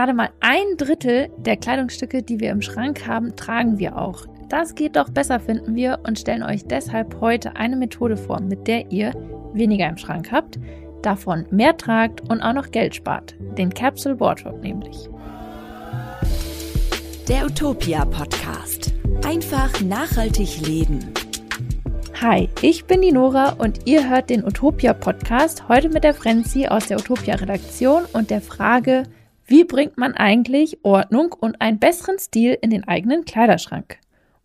gerade mal ein Drittel der Kleidungsstücke, die wir im Schrank haben, tragen wir auch. Das geht doch besser, finden wir, und stellen euch deshalb heute eine Methode vor, mit der ihr weniger im Schrank habt, davon mehr tragt und auch noch Geld spart. Den Capsule Wardrobe nämlich. Der Utopia Podcast. Einfach nachhaltig leben. Hi, ich bin die Nora und ihr hört den Utopia Podcast heute mit der Frenzy aus der Utopia Redaktion und der Frage, wie bringt man eigentlich Ordnung und einen besseren Stil in den eigenen Kleiderschrank?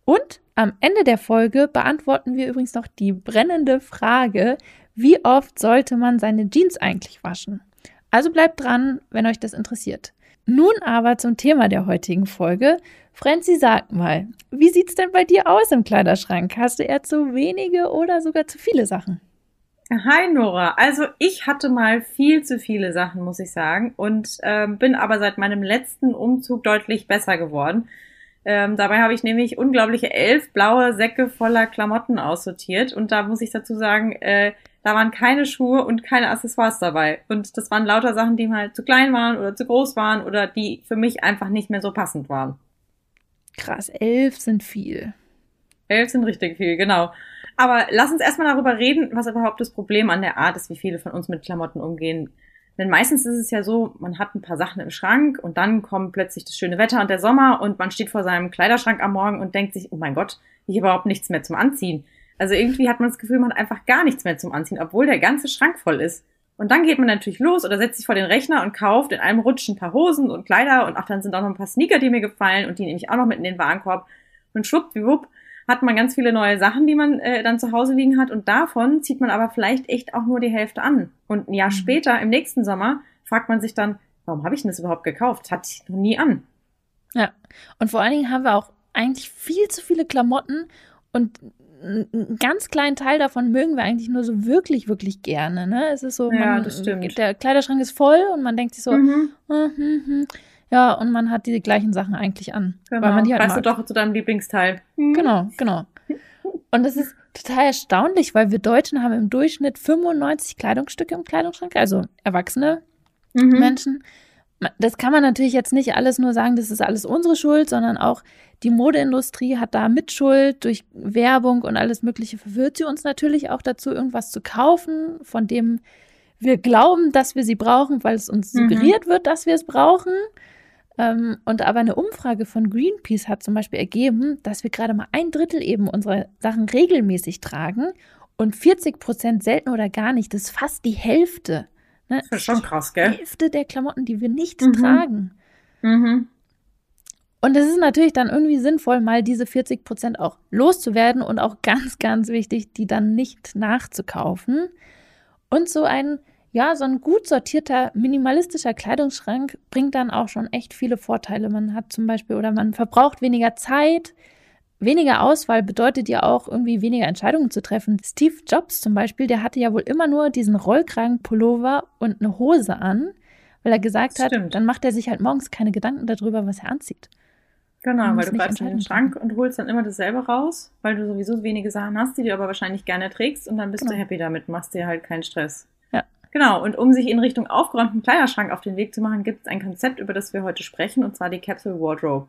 Und am Ende der Folge beantworten wir übrigens noch die brennende Frage, wie oft sollte man seine Jeans eigentlich waschen? Also bleibt dran, wenn euch das interessiert. Nun aber zum Thema der heutigen Folge. Franzi, sag mal, wie sieht's denn bei dir aus im Kleiderschrank? Hast du eher zu wenige oder sogar zu viele Sachen? Hi Nora, also ich hatte mal viel zu viele Sachen, muss ich sagen, und äh, bin aber seit meinem letzten Umzug deutlich besser geworden. Ähm, dabei habe ich nämlich unglaubliche elf blaue Säcke voller Klamotten aussortiert. Und da muss ich dazu sagen, äh, da waren keine Schuhe und keine Accessoires dabei. Und das waren lauter Sachen, die mal zu klein waren oder zu groß waren oder die für mich einfach nicht mehr so passend waren. Krass, elf sind viel. Elf sind richtig viel, genau. Aber lass uns erstmal darüber reden, was überhaupt das Problem an der Art ist, wie viele von uns mit Klamotten umgehen. Denn meistens ist es ja so, man hat ein paar Sachen im Schrank und dann kommt plötzlich das schöne Wetter und der Sommer und man steht vor seinem Kleiderschrank am Morgen und denkt sich, oh mein Gott, ich habe überhaupt nichts mehr zum Anziehen. Also irgendwie hat man das Gefühl, man hat einfach gar nichts mehr zum Anziehen, obwohl der ganze Schrank voll ist. Und dann geht man natürlich los oder setzt sich vor den Rechner und kauft in einem Rutsch ein paar Hosen und Kleider und ach, dann sind auch noch ein paar Sneaker, die mir gefallen und die nehme ich auch noch mit in den Warenkorb. Und schwuppdiwupp hat man ganz viele neue Sachen, die man äh, dann zu Hause liegen hat und davon zieht man aber vielleicht echt auch nur die Hälfte an. Und ein Jahr mhm. später, im nächsten Sommer, fragt man sich dann, warum habe ich denn das überhaupt gekauft? Hatte ich noch nie an. Ja, und vor allen Dingen haben wir auch eigentlich viel zu viele Klamotten und einen ganz kleinen Teil davon mögen wir eigentlich nur so wirklich, wirklich gerne. Ne? Es ist so, ja, das stimmt. der Kleiderschrank ist voll und man denkt sich so, mhm. hm, hm, hm. Ja, und man hat die gleichen Sachen eigentlich an. Genau. Weil man die halt Weißt mag. du doch zu deinem Lieblingsteil. Mhm. Genau, genau. Und das ist total erstaunlich, weil wir Deutschen haben im Durchschnitt 95 Kleidungsstücke im Kleidungsschrank, also Erwachsene mhm. Menschen. Das kann man natürlich jetzt nicht alles nur sagen, das ist alles unsere Schuld, sondern auch die Modeindustrie hat da Mitschuld durch Werbung und alles Mögliche verwirrt sie uns natürlich auch dazu, irgendwas zu kaufen, von dem wir glauben, dass wir sie brauchen, weil es uns mhm. suggeriert wird, dass wir es brauchen. Ähm, und aber eine Umfrage von Greenpeace hat zum Beispiel ergeben, dass wir gerade mal ein Drittel eben unserer Sachen regelmäßig tragen und 40 Prozent selten oder gar nicht. Das ist fast die Hälfte. Ne? Das ist schon krass, gell? Die Hälfte der Klamotten, die wir nicht mhm. tragen. Mhm. Und es ist natürlich dann irgendwie sinnvoll, mal diese 40 Prozent auch loszuwerden und auch ganz, ganz wichtig, die dann nicht nachzukaufen. Und so ein, ja, so ein gut sortierter, minimalistischer Kleidungsschrank bringt dann auch schon echt viele Vorteile. Man hat zum Beispiel oder man verbraucht weniger Zeit, Weniger Auswahl bedeutet ja auch irgendwie weniger Entscheidungen zu treffen. Steve Jobs zum Beispiel, der hatte ja wohl immer nur diesen Rollkragenpullover und eine Hose an, weil er gesagt hat, dann macht er sich halt morgens keine Gedanken darüber, was er anzieht. Genau, weil du greifst in den Schrank und holst dann immer dasselbe raus, weil du sowieso wenige Sachen hast, die du aber wahrscheinlich gerne trägst und dann bist genau. du happy damit, machst dir halt keinen Stress. Genau, und um sich in Richtung aufgeräumten Kleiderschrank auf den Weg zu machen, gibt es ein Konzept, über das wir heute sprechen, und zwar die Capsule Wardrobe.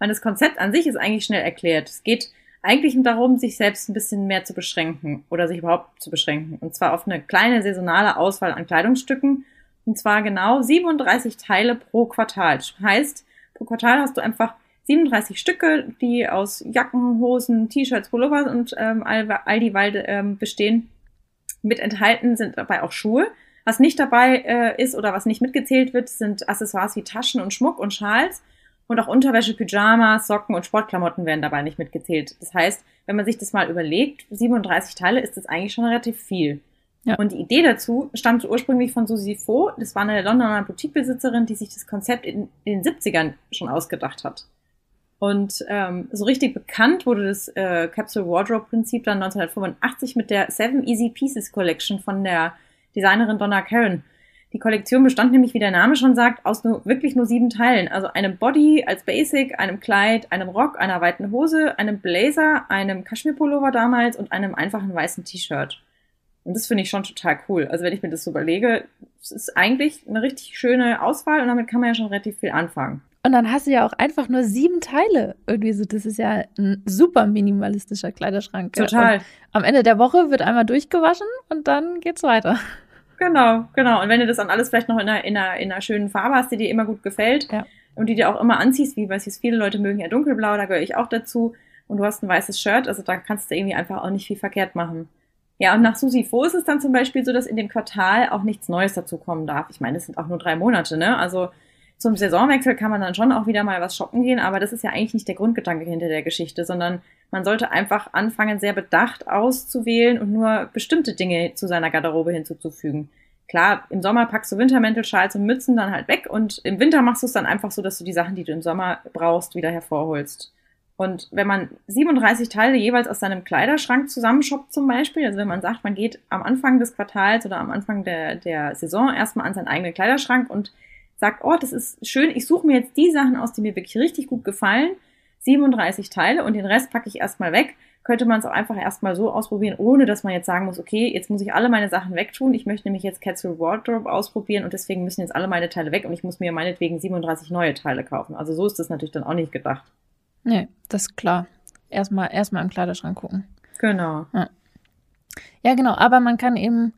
Weil das Konzept an sich ist eigentlich schnell erklärt. Es geht eigentlich darum, sich selbst ein bisschen mehr zu beschränken oder sich überhaupt zu beschränken. Und zwar auf eine kleine saisonale Auswahl an Kleidungsstücken. Und zwar genau 37 Teile pro Quartal. Das heißt, pro Quartal hast du einfach 37 Stücke, die aus Jacken, Hosen, T-Shirts, Pullover und ähm, all, all die Walde ähm, bestehen. Mit enthalten sind dabei auch Schuhe. Was nicht dabei äh, ist oder was nicht mitgezählt wird, sind Accessoires wie Taschen und Schmuck und Schals. Und auch Unterwäsche, Pyjamas, Socken und Sportklamotten werden dabei nicht mitgezählt. Das heißt, wenn man sich das mal überlegt, 37 Teile ist das eigentlich schon relativ viel. Ja. Und die Idee dazu stammte ursprünglich von Susie Faux. Das war eine Londoner Boutiquebesitzerin, die sich das Konzept in, in den 70ern schon ausgedacht hat. Und ähm, so richtig bekannt wurde das äh, Capsule Wardrobe Prinzip dann 1985 mit der Seven Easy Pieces Collection von der Designerin Donna Karen. Die Kollektion bestand nämlich, wie der Name schon sagt, aus nur, wirklich nur sieben Teilen. Also einem Body als Basic, einem Kleid, einem Rock, einer weiten Hose, einem Blazer, einem Kaschmirpullover damals und einem einfachen weißen T-Shirt. Und das finde ich schon total cool. Also wenn ich mir das so überlege, es ist eigentlich eine richtig schöne Auswahl und damit kann man ja schon relativ viel anfangen. Und dann hast du ja auch einfach nur sieben Teile. Irgendwie so, das ist ja ein super minimalistischer Kleiderschrank. Total. Und am Ende der Woche wird einmal durchgewaschen und dann geht's weiter. Genau, genau. Und wenn du das dann alles vielleicht noch in einer, in einer, in einer schönen Farbe hast, die dir immer gut gefällt ja. und die dir auch immer anziehst, wie weiß ich, viele Leute mögen ja dunkelblau, da gehöre ich auch dazu. Und du hast ein weißes Shirt, also da kannst du irgendwie einfach auch nicht viel verkehrt machen. Ja, und nach Susi Fo ist es dann zum Beispiel so, dass in dem Quartal auch nichts Neues dazu kommen darf. Ich meine, es sind auch nur drei Monate, ne? Also zum Saisonwechsel kann man dann schon auch wieder mal was shoppen gehen, aber das ist ja eigentlich nicht der Grundgedanke hinter der Geschichte, sondern man sollte einfach anfangen, sehr bedacht auszuwählen und nur bestimmte Dinge zu seiner Garderobe hinzuzufügen. Klar, im Sommer packst du Wintermäntel, Schals und Mützen dann halt weg und im Winter machst du es dann einfach so, dass du die Sachen, die du im Sommer brauchst, wieder hervorholst. Und wenn man 37 Teile jeweils aus seinem Kleiderschrank zusammenshoppt zum Beispiel, also wenn man sagt, man geht am Anfang des Quartals oder am Anfang der, der Saison erstmal an seinen eigenen Kleiderschrank und sagt, oh, das ist schön, ich suche mir jetzt die Sachen aus, die mir wirklich richtig gut gefallen, 37 Teile und den Rest packe ich erstmal weg, könnte man es auch einfach erstmal so ausprobieren, ohne dass man jetzt sagen muss, okay, jetzt muss ich alle meine Sachen wegtun, ich möchte nämlich jetzt Capsule Wardrobe ausprobieren und deswegen müssen jetzt alle meine Teile weg und ich muss mir meinetwegen 37 neue Teile kaufen. Also so ist das natürlich dann auch nicht gedacht. Nee, das ist klar. Erstmal erstmal im Kleiderschrank gucken. Genau. Ja. ja, genau. Aber man kann eben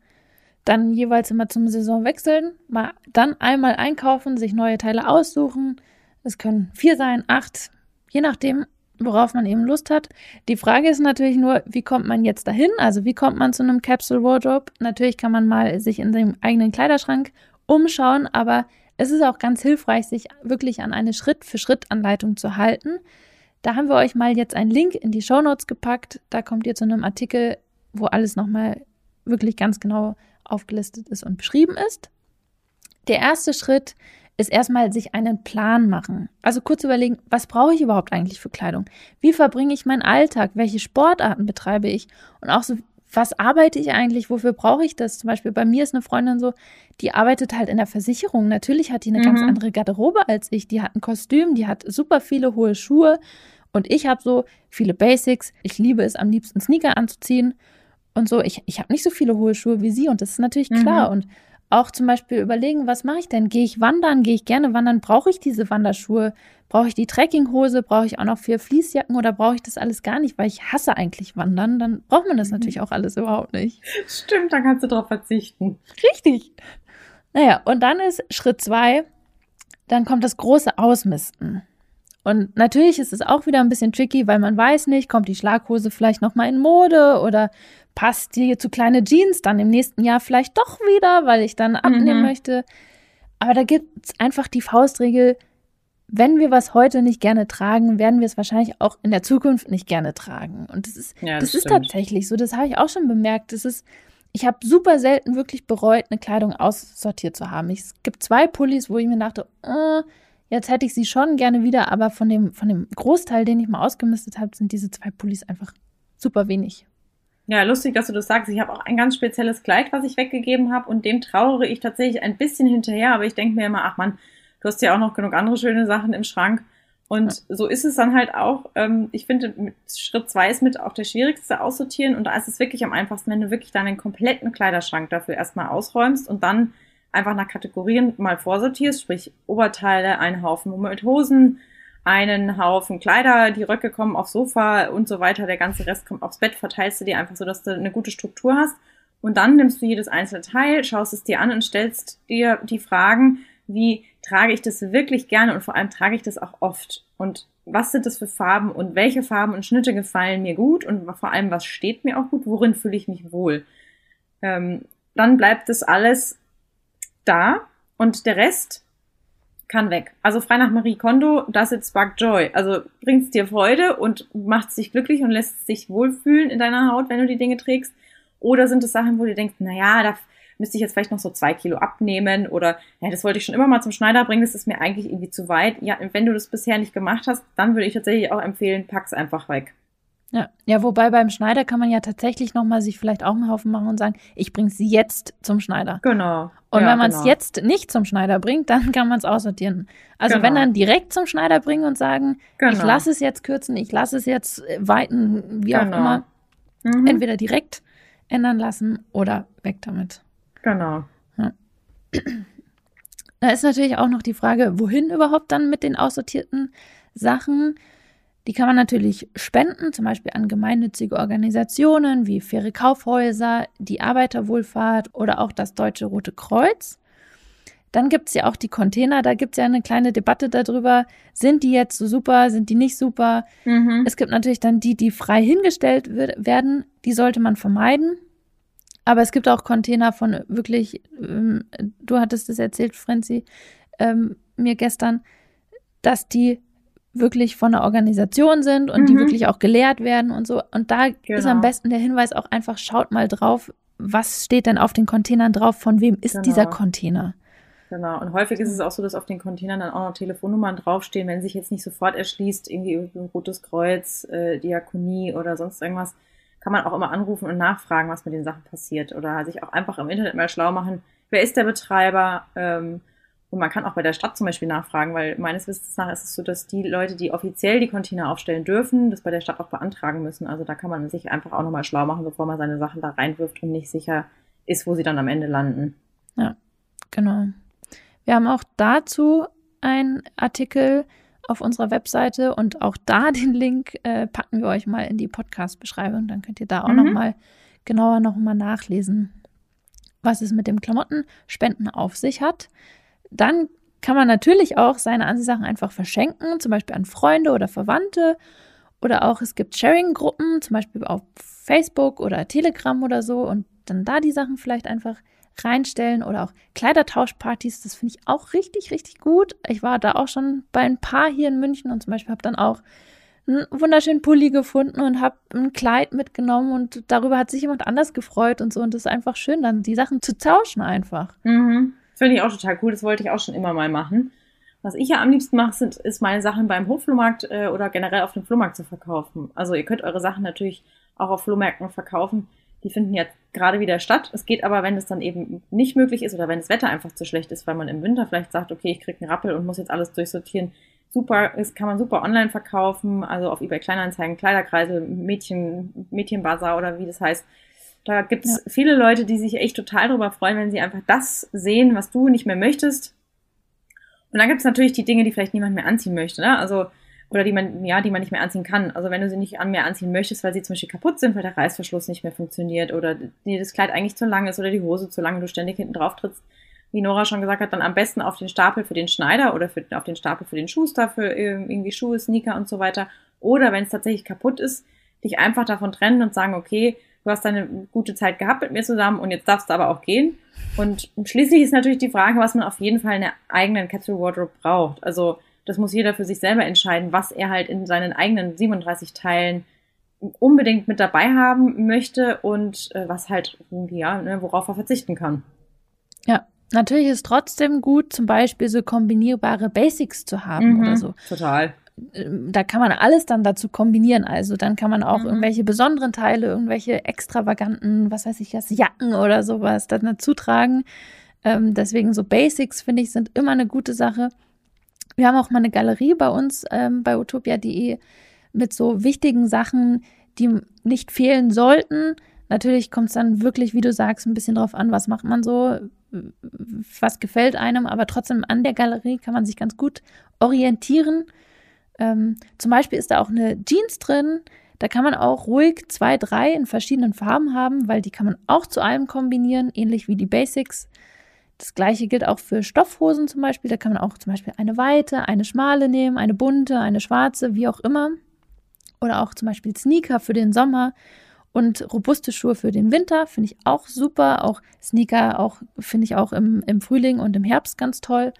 dann jeweils immer zum Saison wechseln, mal dann einmal einkaufen, sich neue Teile aussuchen. Es können vier sein, acht, je nachdem, worauf man eben Lust hat. Die Frage ist natürlich nur, wie kommt man jetzt dahin? Also wie kommt man zu einem Capsule Wardrobe? Natürlich kann man mal sich in seinem eigenen Kleiderschrank umschauen, aber es ist auch ganz hilfreich, sich wirklich an eine Schritt-für-Schritt-Anleitung zu halten. Da haben wir euch mal jetzt einen Link in die Show Notes gepackt. Da kommt ihr zu einem Artikel, wo alles nochmal wirklich ganz genau aufgelistet ist und beschrieben ist. Der erste Schritt ist erstmal sich einen Plan machen. Also kurz überlegen, was brauche ich überhaupt eigentlich für Kleidung? Wie verbringe ich meinen Alltag? Welche Sportarten betreibe ich? Und auch so, was arbeite ich eigentlich? Wofür brauche ich das? Zum Beispiel bei mir ist eine Freundin so, die arbeitet halt in der Versicherung. Natürlich hat die eine mhm. ganz andere Garderobe als ich. Die hat ein Kostüm, die hat super viele hohe Schuhe. Und ich habe so viele Basics. Ich liebe es am liebsten Sneaker anzuziehen und so. Ich, ich habe nicht so viele hohe Schuhe wie sie und das ist natürlich klar. Mhm. Und auch zum Beispiel überlegen, was mache ich denn? Gehe ich wandern? Gehe ich gerne wandern? Brauche ich diese Wanderschuhe? Brauche ich die Trekkinghose? Brauche ich auch noch vier Fließjacken oder brauche ich das alles gar nicht? Weil ich hasse eigentlich Wandern. Dann braucht man das mhm. natürlich auch alles überhaupt nicht. Stimmt, dann kannst du darauf verzichten. Richtig. Naja, und dann ist Schritt zwei, dann kommt das große Ausmisten. Und natürlich ist es auch wieder ein bisschen tricky, weil man weiß nicht, kommt die Schlaghose vielleicht nochmal in Mode oder passt die zu kleine Jeans dann im nächsten Jahr vielleicht doch wieder, weil ich dann abnehmen mhm. möchte. Aber da gibt es einfach die Faustregel, wenn wir was heute nicht gerne tragen, werden wir es wahrscheinlich auch in der Zukunft nicht gerne tragen. Und das ist, ja, das, das ist tatsächlich so. Das habe ich auch schon bemerkt. Das ist, ich habe super selten wirklich bereut, eine Kleidung aussortiert zu haben. Es gibt zwei Pullis, wo ich mir dachte, oh, jetzt hätte ich sie schon gerne wieder, aber von dem, von dem Großteil, den ich mal ausgemistet habe, sind diese zwei Pullis einfach super wenig. Ja, lustig, dass du das sagst. Ich habe auch ein ganz spezielles Kleid, was ich weggegeben habe und dem trauere ich tatsächlich ein bisschen hinterher, aber ich denke mir immer, ach man, du hast ja auch noch genug andere schöne Sachen im Schrank. Und ja. so ist es dann halt auch. Ähm, ich finde, Schritt zwei ist mit auch der schwierigste aussortieren und da ist es wirklich am einfachsten, wenn du wirklich deinen kompletten Kleiderschrank dafür erstmal ausräumst und dann einfach nach Kategorien mal vorsortierst, sprich Oberteile, einen Haufen mit Hosen, einen Haufen Kleider, die Röcke kommen aufs Sofa und so weiter, der ganze Rest kommt aufs Bett, verteilst du dir einfach so, dass du eine gute Struktur hast. Und dann nimmst du jedes einzelne Teil, schaust es dir an und stellst dir die Fragen, wie trage ich das wirklich gerne und vor allem trage ich das auch oft? Und was sind das für Farben und welche Farben und Schnitte gefallen mir gut und vor allem, was steht mir auch gut, worin fühle ich mich wohl? Ähm, dann bleibt das alles da und der Rest kann weg. Also frei nach Marie Kondo, das it spark joy. Also bringt's dir Freude und macht dich glücklich und lässt sich wohlfühlen in deiner Haut, wenn du die Dinge trägst. Oder sind es Sachen, wo du denkst, na ja, da müsste ich jetzt vielleicht noch so zwei Kilo abnehmen oder ja, das wollte ich schon immer mal zum Schneider bringen, das ist mir eigentlich irgendwie zu weit. Ja, wenn du das bisher nicht gemacht hast, dann würde ich tatsächlich auch empfehlen, pack's einfach weg. Ja, ja, wobei beim Schneider kann man ja tatsächlich nochmal sich vielleicht auch einen Haufen machen und sagen, ich bringe sie jetzt zum Schneider. Genau. Und ja, wenn man es genau. jetzt nicht zum Schneider bringt, dann kann man es aussortieren. Also genau. wenn dann direkt zum Schneider bringen und sagen, genau. ich lasse es jetzt kürzen, ich lasse es jetzt weiten, wie auch genau. immer. Mhm. Entweder direkt ändern lassen oder weg damit. Genau. Ja. Da ist natürlich auch noch die Frage, wohin überhaupt dann mit den aussortierten Sachen? Die kann man natürlich spenden, zum Beispiel an gemeinnützige Organisationen wie faire Kaufhäuser, die Arbeiterwohlfahrt oder auch das Deutsche Rote Kreuz. Dann gibt es ja auch die Container, da gibt es ja eine kleine Debatte darüber, sind die jetzt so super, sind die nicht super. Mhm. Es gibt natürlich dann die, die frei hingestellt werden, die sollte man vermeiden. Aber es gibt auch Container von wirklich, ähm, du hattest es erzählt, Frenzy, ähm, mir gestern, dass die wirklich von der Organisation sind und mhm. die wirklich auch gelehrt werden und so. Und da genau. ist am genau. besten der Hinweis auch einfach, schaut mal drauf, was steht denn auf den Containern drauf, von wem ist genau. dieser Container. Genau, und häufig ist es auch so, dass auf den Containern dann auch noch Telefonnummern draufstehen, wenn sich jetzt nicht sofort erschließt, irgendwie ein Rotes Kreuz, äh, Diakonie oder sonst irgendwas, kann man auch immer anrufen und nachfragen, was mit den Sachen passiert. Oder sich auch einfach im Internet mal schlau machen, wer ist der Betreiber. Ähm, und man kann auch bei der Stadt zum Beispiel nachfragen, weil meines Wissens nach ist es so, dass die Leute, die offiziell die Container aufstellen dürfen, das bei der Stadt auch beantragen müssen. Also da kann man sich einfach auch nochmal schlau machen, bevor man seine Sachen da reinwirft und nicht sicher ist, wo sie dann am Ende landen. Ja, genau. Wir haben auch dazu einen Artikel auf unserer Webseite und auch da den Link äh, packen wir euch mal in die Podcast-Beschreibung. Dann könnt ihr da auch mhm. nochmal genauer nochmal nachlesen, was es mit dem Klamottenspenden auf sich hat. Dann kann man natürlich auch seine Anziehsachen einfach verschenken, zum Beispiel an Freunde oder Verwandte. Oder auch es gibt Sharing-Gruppen, zum Beispiel auf Facebook oder Telegram oder so. Und dann da die Sachen vielleicht einfach reinstellen oder auch Kleidertauschpartys. Das finde ich auch richtig, richtig gut. Ich war da auch schon bei ein paar hier in München und zum Beispiel habe dann auch einen wunderschönen Pulli gefunden und habe ein Kleid mitgenommen und darüber hat sich jemand anders gefreut und so. Und das ist einfach schön, dann die Sachen zu tauschen einfach. Mhm. Finde ich auch total cool. Das wollte ich auch schon immer mal machen. Was ich ja am liebsten mache, sind, ist meine Sachen beim Hochflohmarkt äh, oder generell auf dem Flohmarkt zu verkaufen. Also ihr könnt eure Sachen natürlich auch auf Flohmärkten verkaufen. Die finden jetzt gerade wieder statt. Es geht aber, wenn es dann eben nicht möglich ist oder wenn das Wetter einfach zu schlecht ist, weil man im Winter vielleicht sagt, okay, ich kriege einen Rappel und muss jetzt alles durchsortieren. Super, das kann man super online verkaufen, also auf eBay Kleinanzeigen, Kleiderkreise, Mädchen, Mädchenbazar oder wie das heißt. Da gibt es ja. viele Leute, die sich echt total darüber freuen, wenn sie einfach das sehen, was du nicht mehr möchtest. Und dann gibt es natürlich die Dinge, die vielleicht niemand mehr anziehen möchte. Ne? Also oder die man, ja, die man nicht mehr anziehen kann. Also wenn du sie nicht an mehr anziehen möchtest, weil sie zum Beispiel kaputt sind, weil der Reißverschluss nicht mehr funktioniert oder dir das Kleid eigentlich zu lang ist oder die Hose zu lang du ständig hinten drauf trittst, wie Nora schon gesagt hat, dann am besten auf den Stapel für den Schneider oder für, auf den Stapel für den Schuster, für irgendwie Schuhe, Sneaker und so weiter. Oder wenn es tatsächlich kaputt ist, dich einfach davon trennen und sagen, okay, du hast eine gute Zeit gehabt mit mir zusammen und jetzt darfst du aber auch gehen. Und schließlich ist natürlich die Frage, was man auf jeden Fall in der eigenen Capsule Wardrobe braucht. Also das muss jeder für sich selber entscheiden, was er halt in seinen eigenen 37 Teilen unbedingt mit dabei haben möchte und äh, was halt ja, ne, worauf er verzichten kann. Ja, natürlich ist trotzdem gut, zum Beispiel so kombinierbare Basics zu haben mhm, oder so. Total. Ähm, da kann man alles dann dazu kombinieren. Also dann kann man auch mhm. irgendwelche besonderen Teile, irgendwelche extravaganten, was weiß ich, das Jacken oder sowas dann dazu tragen. Ähm, deswegen so Basics finde ich sind immer eine gute Sache. Wir haben auch mal eine Galerie bei uns ähm, bei utopia.de mit so wichtigen Sachen, die nicht fehlen sollten. Natürlich kommt es dann wirklich, wie du sagst, ein bisschen drauf an, was macht man so, was gefällt einem, aber trotzdem an der Galerie kann man sich ganz gut orientieren. Ähm, zum Beispiel ist da auch eine Jeans drin. Da kann man auch ruhig zwei, drei in verschiedenen Farben haben, weil die kann man auch zu allem kombinieren, ähnlich wie die Basics. Das gleiche gilt auch für Stoffhosen zum Beispiel. Da kann man auch zum Beispiel eine weite, eine schmale nehmen, eine bunte, eine schwarze, wie auch immer. Oder auch zum Beispiel Sneaker für den Sommer und robuste Schuhe für den Winter. Finde ich auch super. Auch Sneaker auch finde ich auch im, im Frühling und im Herbst ganz toll.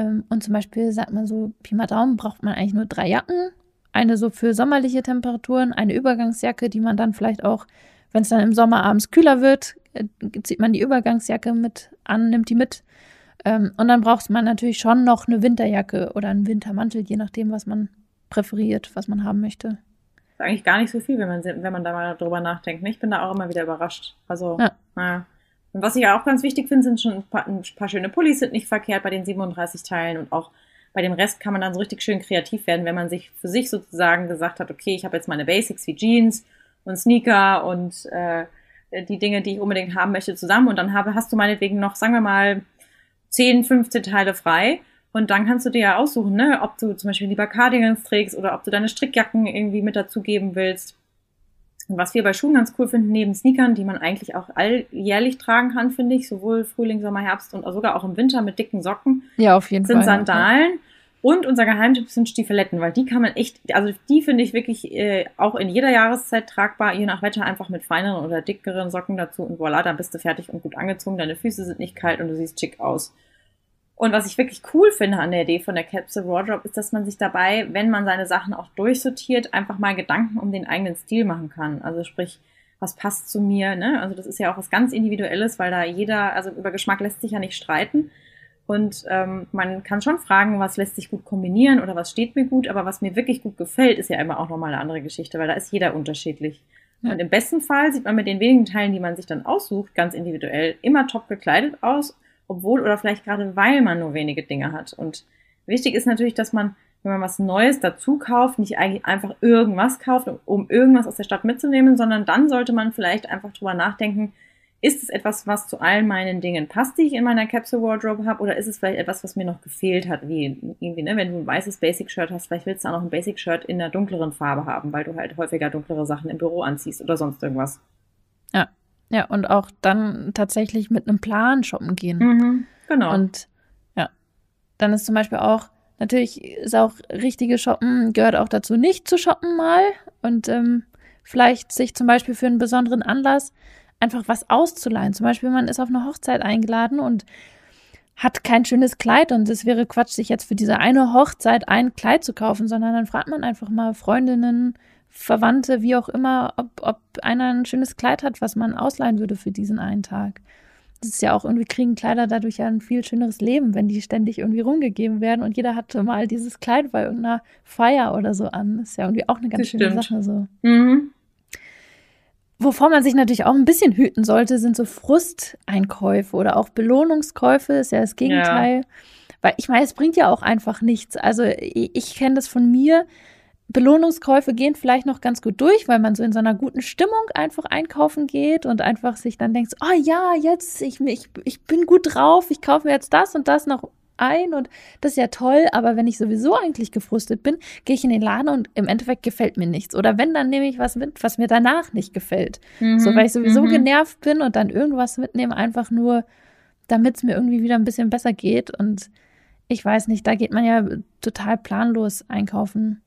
Ähm, und zum Beispiel sagt man so, Pi mal Daumen braucht man eigentlich nur drei Jacken. Eine so für sommerliche Temperaturen, eine Übergangsjacke, die man dann vielleicht auch, wenn es dann im Sommer abends kühler wird, äh, zieht man die Übergangsjacke mit an, nimmt die mit. Ähm, und dann braucht man natürlich schon noch eine Winterjacke oder einen Wintermantel, je nachdem, was man präferiert, was man haben möchte. Das ist eigentlich gar nicht so viel, wenn man, wenn man da mal drüber nachdenkt. Ich bin da auch immer wieder überrascht. Also, ja. naja. Und was ich auch ganz wichtig finde, sind schon ein paar, ein paar schöne Pullis, sind nicht verkehrt bei den 37 Teilen und auch bei dem Rest kann man dann so richtig schön kreativ werden, wenn man sich für sich sozusagen gesagt hat, okay, ich habe jetzt meine Basics wie Jeans und Sneaker und äh, die Dinge, die ich unbedingt haben möchte, zusammen und dann habe, hast du meinetwegen noch, sagen wir mal, 10, 15 Teile frei. Und dann kannst du dir ja aussuchen, ne, ob du zum Beispiel lieber Cardigans trägst oder ob du deine Strickjacken irgendwie mit dazugeben willst. Und was wir bei Schuhen ganz cool finden, neben Sneakern, die man eigentlich auch alljährlich tragen kann, finde ich, sowohl Frühling, Sommer, Herbst und sogar auch im Winter mit dicken Socken. Ja, auf jeden sind Fall. Sind Sandalen. Ja. Und unser Geheimtipp sind Stiefeletten, weil die kann man echt, also die finde ich wirklich äh, auch in jeder Jahreszeit tragbar, je nach Wetter einfach mit feineren oder dickeren Socken dazu und voilà, dann bist du fertig und gut angezogen, deine Füße sind nicht kalt und du siehst schick aus. Und was ich wirklich cool finde an der Idee von der Capsule Wardrobe, ist, dass man sich dabei, wenn man seine Sachen auch durchsortiert, einfach mal Gedanken um den eigenen Stil machen kann. Also sprich, was passt zu mir, ne? Also das ist ja auch was ganz Individuelles, weil da jeder, also über Geschmack lässt sich ja nicht streiten. Und ähm, man kann schon fragen, was lässt sich gut kombinieren oder was steht mir gut, aber was mir wirklich gut gefällt, ist ja immer auch nochmal eine andere Geschichte, weil da ist jeder unterschiedlich. Ja. Und im besten Fall sieht man mit den wenigen Teilen, die man sich dann aussucht, ganz individuell immer top gekleidet aus obwohl oder vielleicht gerade weil man nur wenige Dinge hat. Und wichtig ist natürlich, dass man, wenn man was Neues dazu kauft, nicht eigentlich einfach irgendwas kauft, um irgendwas aus der Stadt mitzunehmen, sondern dann sollte man vielleicht einfach drüber nachdenken, ist es etwas, was zu allen meinen Dingen passt, die ich in meiner Capsule Wardrobe habe, oder ist es vielleicht etwas, was mir noch gefehlt hat, wie irgendwie, ne, wenn du ein weißes Basic Shirt hast, vielleicht willst du auch noch ein Basic Shirt in einer dunkleren Farbe haben, weil du halt häufiger dunklere Sachen im Büro anziehst oder sonst irgendwas. Ja, ja, und auch dann tatsächlich mit einem Plan shoppen gehen. Mhm, genau. Und ja, dann ist zum Beispiel auch, natürlich ist auch richtige Shoppen, gehört auch dazu, nicht zu shoppen mal und ähm, vielleicht sich zum Beispiel für einen besonderen Anlass einfach was auszuleihen. Zum Beispiel, man ist auf eine Hochzeit eingeladen und hat kein schönes Kleid und es wäre Quatsch, sich jetzt für diese eine Hochzeit ein Kleid zu kaufen, sondern dann fragt man einfach mal Freundinnen, Verwandte, wie auch immer, ob, ob einer ein schönes Kleid hat, was man ausleihen würde für diesen einen Tag. Das ist ja auch irgendwie, kriegen Kleider dadurch ja ein viel schöneres Leben, wenn die ständig irgendwie rumgegeben werden und jeder hatte mal dieses Kleid bei irgendeiner Feier oder so an. Das ist ja irgendwie auch eine ganz das schöne stimmt. Sache so. Mhm. Wovor man sich natürlich auch ein bisschen hüten sollte, sind so Frusteinkäufe oder auch Belohnungskäufe, ist ja das Gegenteil. Ja. Weil ich meine, es bringt ja auch einfach nichts. Also ich, ich kenne das von mir, Belohnungskäufe gehen vielleicht noch ganz gut durch, weil man so in so einer guten Stimmung einfach einkaufen geht und einfach sich dann denkt, oh ja, jetzt, ich, ich, ich bin gut drauf, ich kaufe mir jetzt das und das noch ein und das ist ja toll, aber wenn ich sowieso eigentlich gefrustet bin, gehe ich in den Laden und im Endeffekt gefällt mir nichts. Oder wenn, dann nehme ich was mit, was mir danach nicht gefällt. Mhm. So, weil ich sowieso mhm. genervt bin und dann irgendwas mitnehme, einfach nur, damit es mir irgendwie wieder ein bisschen besser geht. Und ich weiß nicht, da geht man ja total planlos einkaufen.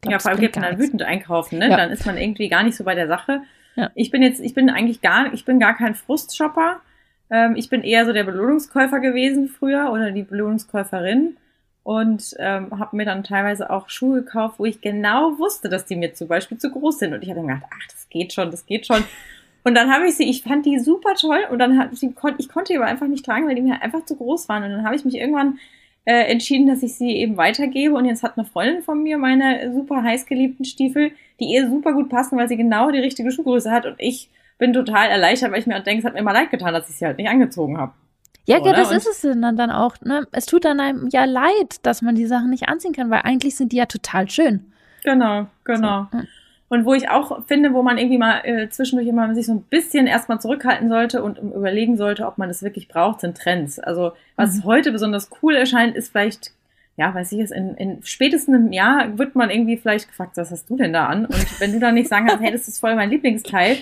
Glaub, ja, vor allem geht man dann wütend einkaufen, ne? Ja. Dann ist man irgendwie gar nicht so bei der Sache. Ja. Ich bin jetzt, ich bin eigentlich gar, ich bin gar kein Frustshopper. Ähm, ich bin eher so der Belohnungskäufer gewesen früher oder die Belohnungskäuferin und ähm, habe mir dann teilweise auch Schuhe gekauft, wo ich genau wusste, dass die mir zum Beispiel zu groß sind. Und ich habe dann gedacht, ach, das geht schon, das geht schon. Und dann habe ich sie, ich fand die super toll und dann hat sie, ich konnte die aber einfach nicht tragen, weil die mir einfach zu groß waren. Und dann habe ich mich irgendwann äh, entschieden, dass ich sie eben weitergebe. Und jetzt hat eine Freundin von mir meine super heißgeliebten Stiefel, die ihr super gut passen, weil sie genau die richtige Schuhgröße hat. Und ich bin total erleichtert, weil ich mir denke, es hat mir immer leid getan, dass ich sie halt nicht angezogen habe. Ja, ja, das ist es dann, dann auch. Ne? Es tut dann einem ja leid, dass man die Sachen nicht anziehen kann, weil eigentlich sind die ja total schön. Genau, genau. So. Und wo ich auch finde, wo man irgendwie mal äh, zwischendurch immer sich so ein bisschen erstmal zurückhalten sollte und überlegen sollte, ob man das wirklich braucht, sind Trends. Also was mhm. heute besonders cool erscheint, ist vielleicht, ja, weiß ich es, in, in spätestens einem Jahr wird man irgendwie vielleicht gefragt, was hast du denn da an? Und wenn du dann nicht sagen kannst, hey, das ist voll mein Lieblingsteil,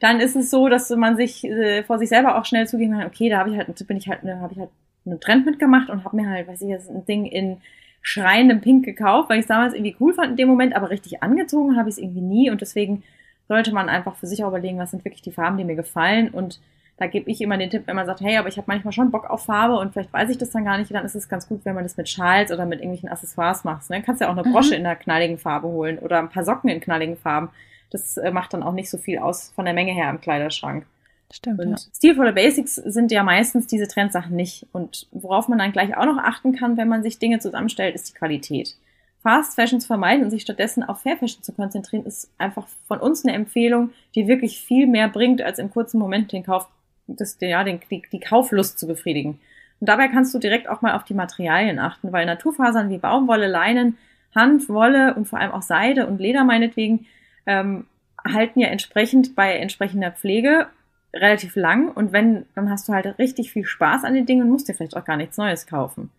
dann ist es so, dass man sich äh, vor sich selber auch schnell zugeben kann, okay, da habe ich halt, bin ich halt, ne, habe ich halt einen Trend mitgemacht und habe mir halt, weiß ich, jetzt ein Ding in schreiendem Pink gekauft, weil ich es damals irgendwie cool fand in dem Moment, aber richtig angezogen habe ich es irgendwie nie und deswegen sollte man einfach für sich auch überlegen, was sind wirklich die Farben, die mir gefallen und da gebe ich immer den Tipp, wenn man sagt, hey, aber ich habe manchmal schon Bock auf Farbe und vielleicht weiß ich das dann gar nicht, dann ist es ganz gut, wenn man das mit Schals oder mit irgendwelchen Accessoires macht. Ne? Kannst ja auch eine mhm. Brosche mhm. in einer knalligen Farbe holen oder ein paar Socken in knalligen Farben. Das äh, macht dann auch nicht so viel aus von der Menge her im Kleiderschrank. Stimmt. Und ja. stilvolle Basics sind ja meistens diese Trendsachen nicht. Und worauf man dann gleich auch noch achten kann, wenn man sich Dinge zusammenstellt, ist die Qualität. Fast Fashion zu vermeiden und sich stattdessen auf Fair Fashion zu konzentrieren, ist einfach von uns eine Empfehlung, die wirklich viel mehr bringt, als im kurzen Moment den Kauf, das, ja, den, die, die Kauflust zu befriedigen. Und dabei kannst du direkt auch mal auf die Materialien achten, weil Naturfasern wie Baumwolle, Leinen, Hanf, Wolle und vor allem auch Seide und Leder meinetwegen ähm, halten ja entsprechend bei entsprechender Pflege relativ lang und wenn, dann hast du halt richtig viel Spaß an den Dingen und musst dir vielleicht auch gar nichts Neues kaufen.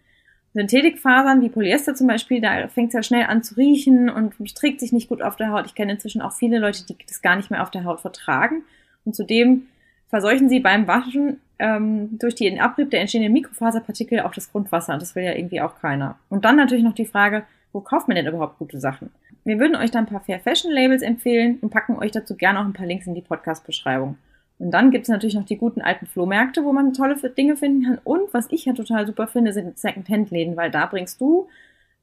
Synthetikfasern wie Polyester zum Beispiel, da fängt es ja schnell an zu riechen und trägt sich nicht gut auf der Haut. Ich kenne inzwischen auch viele Leute, die das gar nicht mehr auf der Haut vertragen. Und zudem verseuchen sie beim Waschen ähm, durch den Abrieb der entstehenden Mikrofaserpartikel auch das Grundwasser. Das will ja irgendwie auch keiner. Und dann natürlich noch die Frage, wo kauft man denn überhaupt gute Sachen? Wir würden euch dann ein paar Fair Fashion Labels empfehlen und packen euch dazu gerne auch ein paar Links in die Podcast-Beschreibung. Und dann gibt es natürlich noch die guten alten Flohmärkte, wo man tolle Dinge finden kann. Und was ich ja total super finde, sind Second-Hand-Läden, weil da bringst du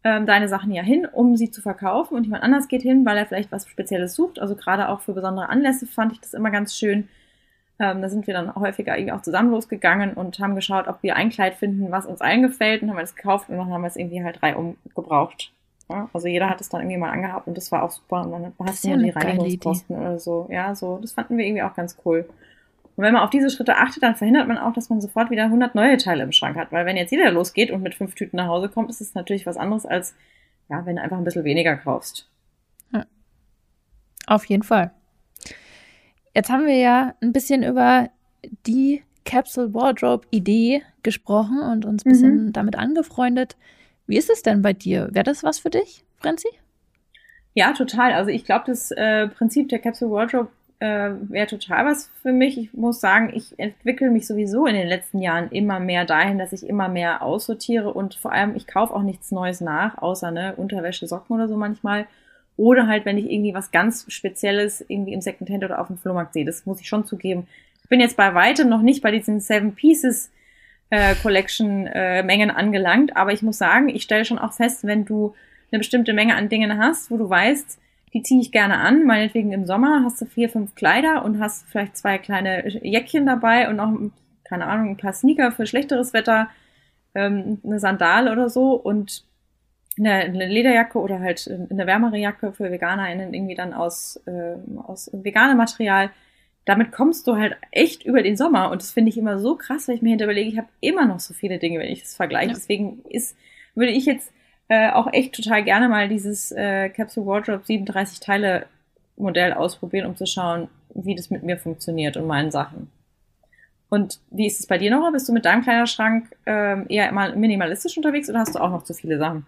ähm, deine Sachen ja hin, um sie zu verkaufen. Und jemand anders geht hin, weil er vielleicht was Spezielles sucht. Also gerade auch für besondere Anlässe fand ich das immer ganz schön. Ähm, da sind wir dann häufiger irgendwie auch zusammen losgegangen und haben geschaut, ob wir ein Kleid finden, was uns allen gefällt. Und haben wir das gekauft und dann haben wir es irgendwie halt drei umgebraucht. Ja, also jeder hat es dann irgendwie mal angehabt und das war auch super. Und dann hast du ja die Reinigungskosten oder so. Ja, so. Das fanden wir irgendwie auch ganz cool. Und wenn man auf diese Schritte achtet, dann verhindert man auch, dass man sofort wieder 100 neue Teile im Schrank hat. Weil wenn jetzt jeder losgeht und mit fünf Tüten nach Hause kommt, ist es natürlich was anderes als, ja, wenn du einfach ein bisschen weniger kaufst. Ja. Auf jeden Fall. Jetzt haben wir ja ein bisschen über die Capsule Wardrobe Idee gesprochen und uns ein bisschen mhm. damit angefreundet. Wie ist es denn bei dir? Wäre das was für dich, Franzi? Ja, total. Also ich glaube, das äh, Prinzip der Capsule Wardrobe äh, wäre total was für mich. Ich muss sagen, ich entwickle mich sowieso in den letzten Jahren immer mehr dahin, dass ich immer mehr aussortiere und vor allem, ich kaufe auch nichts Neues nach, außer ne, Unterwäsche, Socken oder so manchmal. Oder halt, wenn ich irgendwie was ganz Spezielles irgendwie im Secondhand oder auf dem Flohmarkt sehe. Das muss ich schon zugeben. Ich bin jetzt bei weitem noch nicht bei diesen Seven Pieces äh, Collection äh, Mengen angelangt, aber ich muss sagen, ich stelle schon auch fest, wenn du eine bestimmte Menge an Dingen hast, wo du weißt, die ziehe ich gerne an. Meinetwegen im Sommer hast du vier, fünf Kleider und hast vielleicht zwei kleine Jäckchen dabei und noch, keine Ahnung, ein paar Sneaker für schlechteres Wetter, ähm, eine Sandale oder so und eine, eine Lederjacke oder halt eine wärmere Jacke für VeganerInnen irgendwie dann aus, äh, aus veganem Material. Damit kommst du halt echt über den Sommer und das finde ich immer so krass, weil ich mir hinterlege, ich habe immer noch so viele Dinge, wenn ich das vergleiche. Ja. Deswegen ist, würde ich jetzt äh, auch echt total gerne mal dieses äh, Capsule Wardrobe 37 Teile Modell ausprobieren, um zu schauen, wie das mit mir funktioniert und meinen Sachen. Und wie ist es bei dir, noch? Bist du mit deinem Kleiderschrank ähm, eher immer minimalistisch unterwegs oder hast du auch noch zu viele Sachen?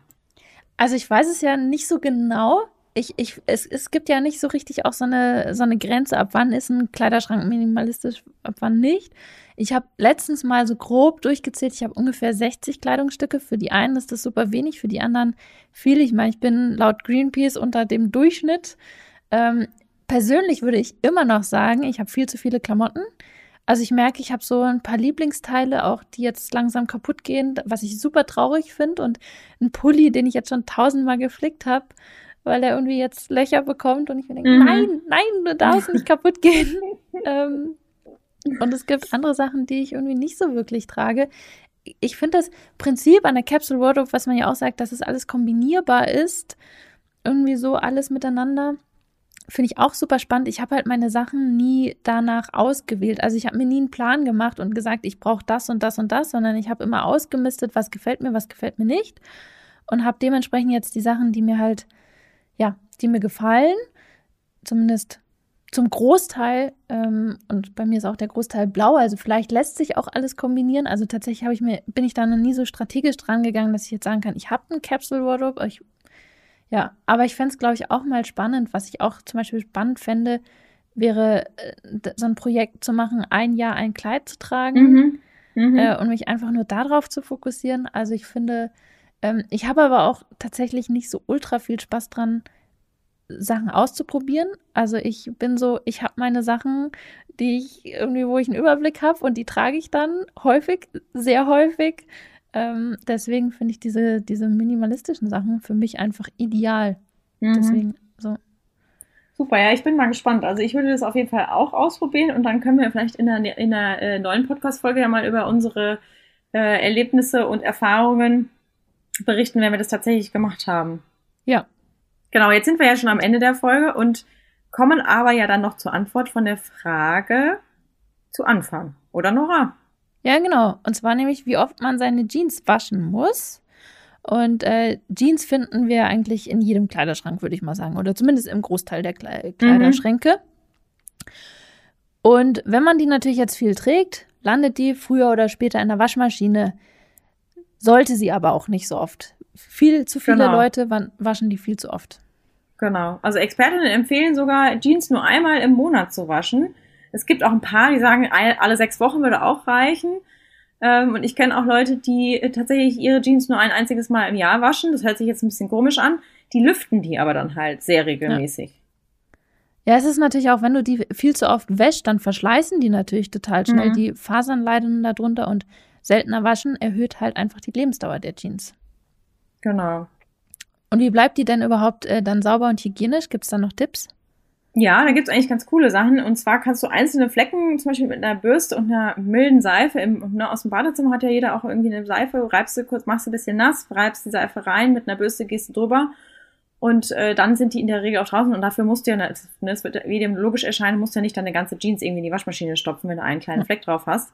Also ich weiß es ja nicht so genau. Ich, ich, es, es gibt ja nicht so richtig auch so eine, so eine Grenze, ab wann ist ein Kleiderschrank minimalistisch, ab wann nicht. Ich habe letztens mal so grob durchgezählt, ich habe ungefähr 60 Kleidungsstücke. Für die einen ist das super wenig, für die anderen viel. Ich meine, ich bin laut Greenpeace unter dem Durchschnitt. Ähm, persönlich würde ich immer noch sagen, ich habe viel zu viele Klamotten. Also ich merke, ich habe so ein paar Lieblingsteile, auch die jetzt langsam kaputt gehen, was ich super traurig finde. Und ein Pulli, den ich jetzt schon tausendmal geflickt habe, weil er irgendwie jetzt Löcher bekommt. Und ich mir denke, mhm. nein, nein, du darfst nicht kaputt gehen. ähm, und es gibt andere Sachen, die ich irgendwie nicht so wirklich trage. Ich finde das Prinzip an der Capsule Wardrobe, was man ja auch sagt, dass es alles kombinierbar ist, irgendwie so alles miteinander, finde ich auch super spannend. Ich habe halt meine Sachen nie danach ausgewählt. Also ich habe mir nie einen Plan gemacht und gesagt, ich brauche das und das und das, sondern ich habe immer ausgemistet, was gefällt mir, was gefällt mir nicht. Und habe dementsprechend jetzt die Sachen, die mir halt, ja, die mir gefallen, zumindest zum Großteil, ähm, und bei mir ist auch der Großteil blau, also vielleicht lässt sich auch alles kombinieren. Also tatsächlich habe ich mir, bin ich da noch nie so strategisch dran gegangen, dass ich jetzt sagen kann, ich habe einen Capsule Wardrobe. Ich, ja, aber ich fände es, glaube ich, auch mal spannend. Was ich auch zum Beispiel spannend fände, wäre äh, so ein Projekt zu machen, ein Jahr ein Kleid zu tragen mhm. Mhm. Äh, und mich einfach nur darauf zu fokussieren. Also ich finde, ähm, ich habe aber auch tatsächlich nicht so ultra viel Spaß dran, Sachen auszuprobieren. Also ich bin so, ich habe meine Sachen, die ich irgendwie, wo ich einen Überblick habe und die trage ich dann häufig, sehr häufig. Ähm, deswegen finde ich diese, diese minimalistischen Sachen für mich einfach ideal. Mhm. Deswegen so. Super, ja, ich bin mal gespannt. Also ich würde das auf jeden Fall auch ausprobieren und dann können wir vielleicht in einer, in einer äh, neuen Podcast-Folge ja mal über unsere äh, Erlebnisse und Erfahrungen berichten, wenn wir das tatsächlich gemacht haben. Ja, Genau, jetzt sind wir ja schon am Ende der Folge und kommen aber ja dann noch zur Antwort von der Frage zu Anfang. Oder Nora? Ja, genau. Und zwar nämlich, wie oft man seine Jeans waschen muss. Und äh, Jeans finden wir eigentlich in jedem Kleiderschrank, würde ich mal sagen. Oder zumindest im Großteil der Kle Kleiderschränke. Mhm. Und wenn man die natürlich jetzt viel trägt, landet die früher oder später in der Waschmaschine. Sollte sie aber auch nicht so oft. Viel zu viele genau. Leute waschen die viel zu oft. Genau. Also Expertinnen empfehlen sogar, Jeans nur einmal im Monat zu waschen. Es gibt auch ein paar, die sagen, alle sechs Wochen würde auch reichen. Ähm, und ich kenne auch Leute, die tatsächlich ihre Jeans nur ein einziges Mal im Jahr waschen. Das hört sich jetzt ein bisschen komisch an. Die lüften die aber dann halt sehr regelmäßig. Ja. Ja, es ist natürlich auch, wenn du die viel zu oft wäschst, dann verschleißen die natürlich total schnell. Mhm. Die Fasern leiden darunter und seltener waschen erhöht halt einfach die Lebensdauer der Jeans. Genau. Und wie bleibt die denn überhaupt äh, dann sauber und hygienisch? Gibt es da noch Tipps? Ja, da gibt's eigentlich ganz coole Sachen. Und zwar kannst du einzelne Flecken, zum Beispiel mit einer Bürste und einer milden Seife, im, ne, aus dem Badezimmer hat ja jeder auch irgendwie eine Seife, reibst du kurz, machst du ein bisschen nass, reibst die Seife rein, mit einer Bürste gehst du drüber und äh, dann sind die in der Regel auch draußen und dafür musst du ja, ne, es wird wie dem logisch erscheinen, musst du ja nicht deine ganze Jeans irgendwie in die Waschmaschine stopfen, wenn du einen kleinen Fleck drauf hast.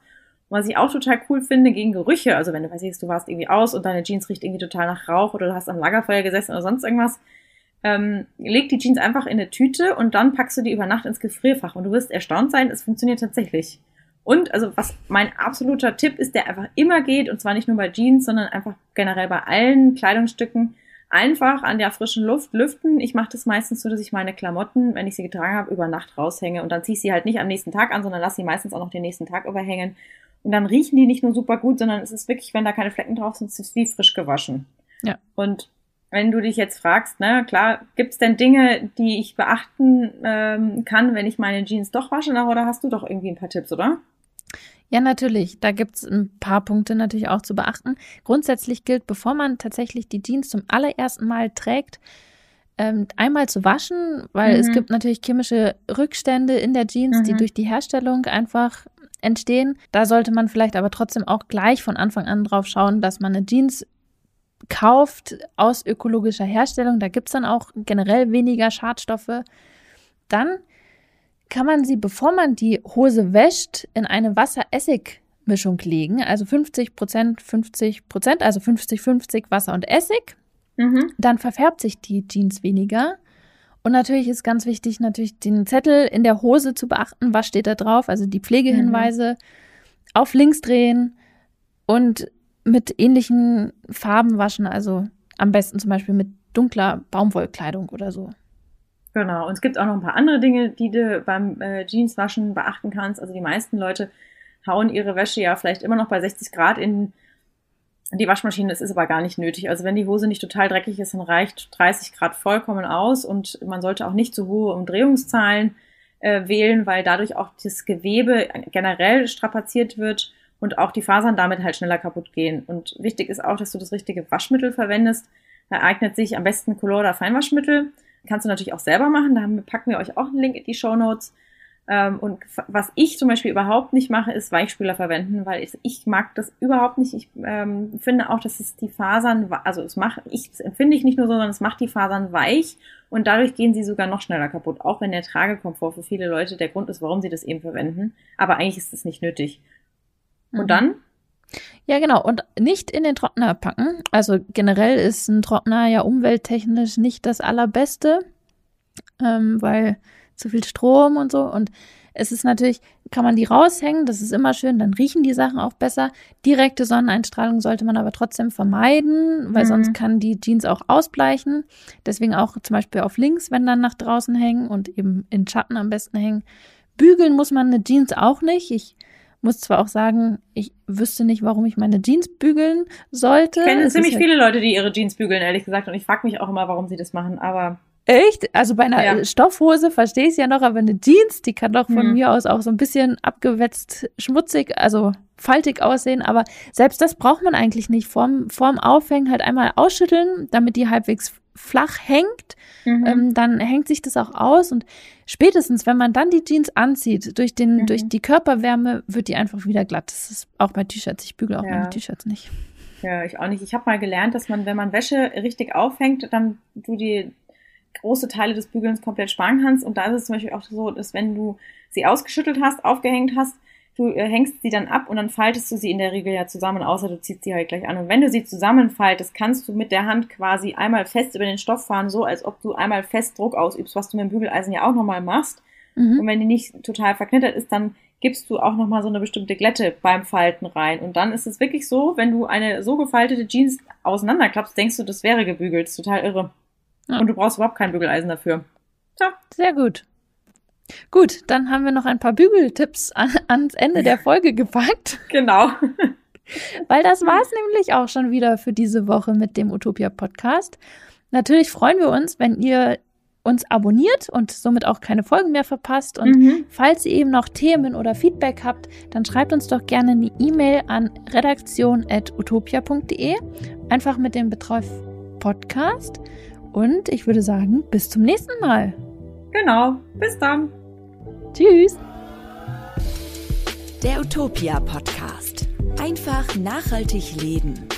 Und was ich auch total cool finde gegen Gerüche, also wenn du weißt, du warst irgendwie aus und deine Jeans riecht irgendwie total nach Rauch oder du hast am Lagerfeuer gesessen oder sonst irgendwas, ähm, leg die Jeans einfach in eine Tüte und dann packst du die über Nacht ins Gefrierfach und du wirst erstaunt sein, es funktioniert tatsächlich. Und also was mein absoluter Tipp ist, der einfach immer geht, und zwar nicht nur bei Jeans, sondern einfach generell bei allen Kleidungsstücken, einfach an der frischen Luft lüften. Ich mache das meistens so, dass ich meine Klamotten, wenn ich sie getragen habe, über Nacht raushänge und dann ziehe ich sie halt nicht am nächsten Tag an, sondern lasse sie meistens auch noch den nächsten Tag überhängen. Und dann riechen die nicht nur super gut, sondern es ist wirklich, wenn da keine Flecken drauf sind, es ist wie frisch gewaschen. Ja. Und wenn du dich jetzt fragst, ne, klar, gibt's denn Dinge, die ich beachten ähm, kann, wenn ich meine Jeans doch wasche, oder hast du doch irgendwie ein paar Tipps, oder? Ja, natürlich. Da gibt's ein paar Punkte natürlich auch zu beachten. Grundsätzlich gilt, bevor man tatsächlich die Jeans zum allerersten Mal trägt, ähm, einmal zu waschen, weil mhm. es gibt natürlich chemische Rückstände in der Jeans, mhm. die durch die Herstellung einfach entstehen. Da sollte man vielleicht aber trotzdem auch gleich von Anfang an drauf schauen, dass man eine Jeans kauft aus ökologischer Herstellung. Da gibt's dann auch generell weniger Schadstoffe. Dann kann man sie, bevor man die Hose wäscht, in eine Wasser-Essig-Mischung legen. Also 50 Prozent, 50 Prozent, also 50-50 Wasser und Essig. Mhm. Dann verfärbt sich die Jeans weniger. Und natürlich ist ganz wichtig, natürlich den Zettel in der Hose zu beachten. Was steht da drauf? Also die Pflegehinweise mhm. auf links drehen und mit ähnlichen Farben waschen. Also am besten zum Beispiel mit dunkler Baumwollkleidung oder so. Genau. Und es gibt auch noch ein paar andere Dinge, die du beim äh, Jeanswaschen beachten kannst. Also die meisten Leute hauen ihre Wäsche ja vielleicht immer noch bei 60 Grad in die Waschmaschine. Das ist aber gar nicht nötig. Also wenn die Hose nicht total dreckig ist, dann reicht 30 Grad vollkommen aus. Und man sollte auch nicht zu hohe Umdrehungszahlen äh, wählen, weil dadurch auch das Gewebe generell strapaziert wird und auch die Fasern damit halt schneller kaputt gehen. Und wichtig ist auch, dass du das richtige Waschmittel verwendest. Da eignet sich am besten Color oder Feinwaschmittel. Kannst du natürlich auch selber machen. Da packen wir euch auch einen Link in die Show Notes. Ähm, und was ich zum Beispiel überhaupt nicht mache, ist Weichspüler verwenden, weil ich, ich mag das überhaupt nicht. Ich ähm, finde auch, dass es die Fasern, also es macht, ich das empfinde ich nicht nur so, sondern es macht die Fasern weich und dadurch gehen sie sogar noch schneller kaputt. Auch wenn der Tragekomfort für viele Leute der Grund ist, warum sie das eben verwenden. Aber eigentlich ist es nicht nötig. Und mhm. dann ja, genau. Und nicht in den Trockner packen. Also generell ist ein Trockner ja umwelttechnisch nicht das allerbeste, ähm, weil zu viel Strom und so. Und es ist natürlich, kann man die raushängen, das ist immer schön, dann riechen die Sachen auch besser. Direkte Sonneneinstrahlung sollte man aber trotzdem vermeiden, weil mhm. sonst kann die Jeans auch ausbleichen. Deswegen auch zum Beispiel auf links, wenn dann nach draußen hängen und eben in Schatten am besten hängen. Bügeln muss man eine Jeans auch nicht. Ich muss zwar auch sagen, ich wüsste nicht, warum ich meine Jeans bügeln sollte. Ich kenne ziemlich viele Leute, die ihre Jeans bügeln, ehrlich gesagt. Und ich frage mich auch immer, warum sie das machen, aber. Echt? Also bei einer ja. Stoffhose verstehe ich es ja noch, aber eine Jeans, die kann doch von hm. mir aus auch so ein bisschen abgewetzt, schmutzig, also faltig aussehen. Aber selbst das braucht man eigentlich nicht. Vorm, vorm Aufhängen halt einmal ausschütteln, damit die halbwegs flach hängt, mhm. ähm, dann hängt sich das auch aus und spätestens, wenn man dann die Jeans anzieht, durch, den, mhm. durch die Körperwärme wird die einfach wieder glatt. Das ist auch bei T-Shirts. Ich bügele auch ja. meine T-Shirts nicht. Ja, ich auch nicht. Ich habe mal gelernt, dass man, wenn man Wäsche richtig aufhängt, dann du die große Teile des Bügelns komplett sparen kannst. Und da ist es zum Beispiel auch so, dass wenn du sie ausgeschüttelt hast, aufgehängt hast, du äh, hängst sie dann ab und dann faltest du sie in der Regel ja zusammen, außer du ziehst sie halt gleich an. Und wenn du sie zusammenfaltest, kannst du mit der Hand quasi einmal fest über den Stoff fahren, so als ob du einmal fest Druck ausübst, was du mit dem Bügeleisen ja auch nochmal machst. Mhm. Und wenn die nicht total verknittert ist, dann gibst du auch nochmal so eine bestimmte Glätte beim Falten rein. Und dann ist es wirklich so, wenn du eine so gefaltete Jeans auseinanderklappst, denkst du, das wäre gebügelt. Das ist total irre. Ja. Und du brauchst überhaupt kein Bügeleisen dafür. Tja. Sehr gut. Gut, dann haben wir noch ein paar Bügeltipps an, ans Ende der Folge gepackt. Genau. Weil das war es nämlich auch schon wieder für diese Woche mit dem Utopia Podcast. Natürlich freuen wir uns, wenn ihr uns abonniert und somit auch keine Folgen mehr verpasst. Und mhm. falls ihr eben noch Themen oder Feedback habt, dann schreibt uns doch gerne eine E-Mail an redaktion.utopia.de. Einfach mit dem Betreff Podcast. Und ich würde sagen, bis zum nächsten Mal. Genau, bis dann. Tschüss. Der Utopia Podcast. Einfach nachhaltig leben.